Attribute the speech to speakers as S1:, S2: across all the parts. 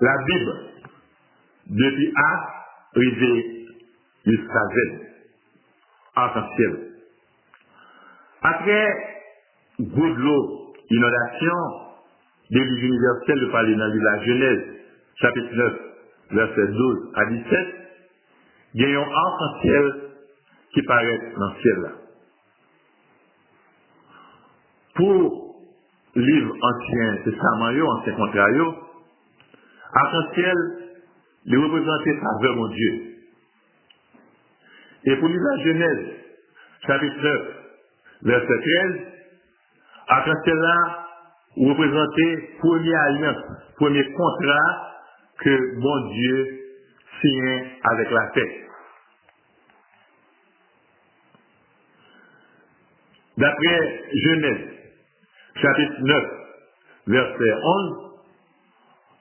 S1: La Bible, depuis A, arrivé jusqu'à Z, arc-en-ciel. Après good l'eau, inondation, l'église universelle de parler dans la Genèse, chapitre 9, verset 12 à 17, il y a un arc-en-ciel qui paraît dans le ciel là. Pour livre ancien testament, ancien contrat, arc-en-ciel, les représenter mon Dieu. Et pour lire la Genèse, chapitre 9, verset 13, arc-en-ciel là, représenter premier alliance, premier contrat que mon Dieu signe avec la terre. D'après Genèse, chapitre 9, verset 11,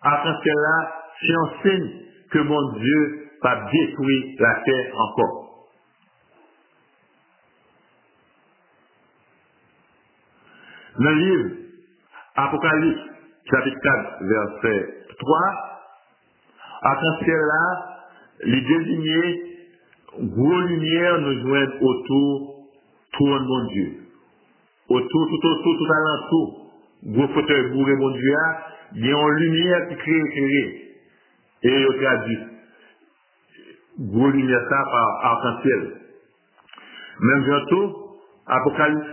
S1: après cela, c'est un signe que mon Dieu va détruire la terre encore. Dans le livre Apocalypse, chapitre 4, verset 3, après cela, les désignés, gros lumière nous joignent autour, trône mon Dieu. Autour, tout autour, tout alentour, gros fauteuil bourré mon Dieu, il y a une lumière qui crée éclairée. Et il a dit, gros lumière ça par arc-en-ciel. Même bientôt, Apocalypse,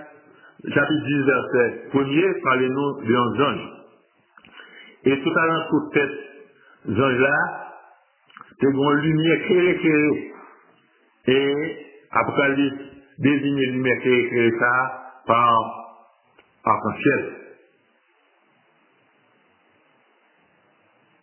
S1: chapitre 10, verset 1er, parlez-nous d'un ange. Et tout à l'heure, toute tête, ange-là, c'est une lumière éclairée, éclairée. Et Apocalypse désigne une lumière éclairée ça par arc-en-ciel.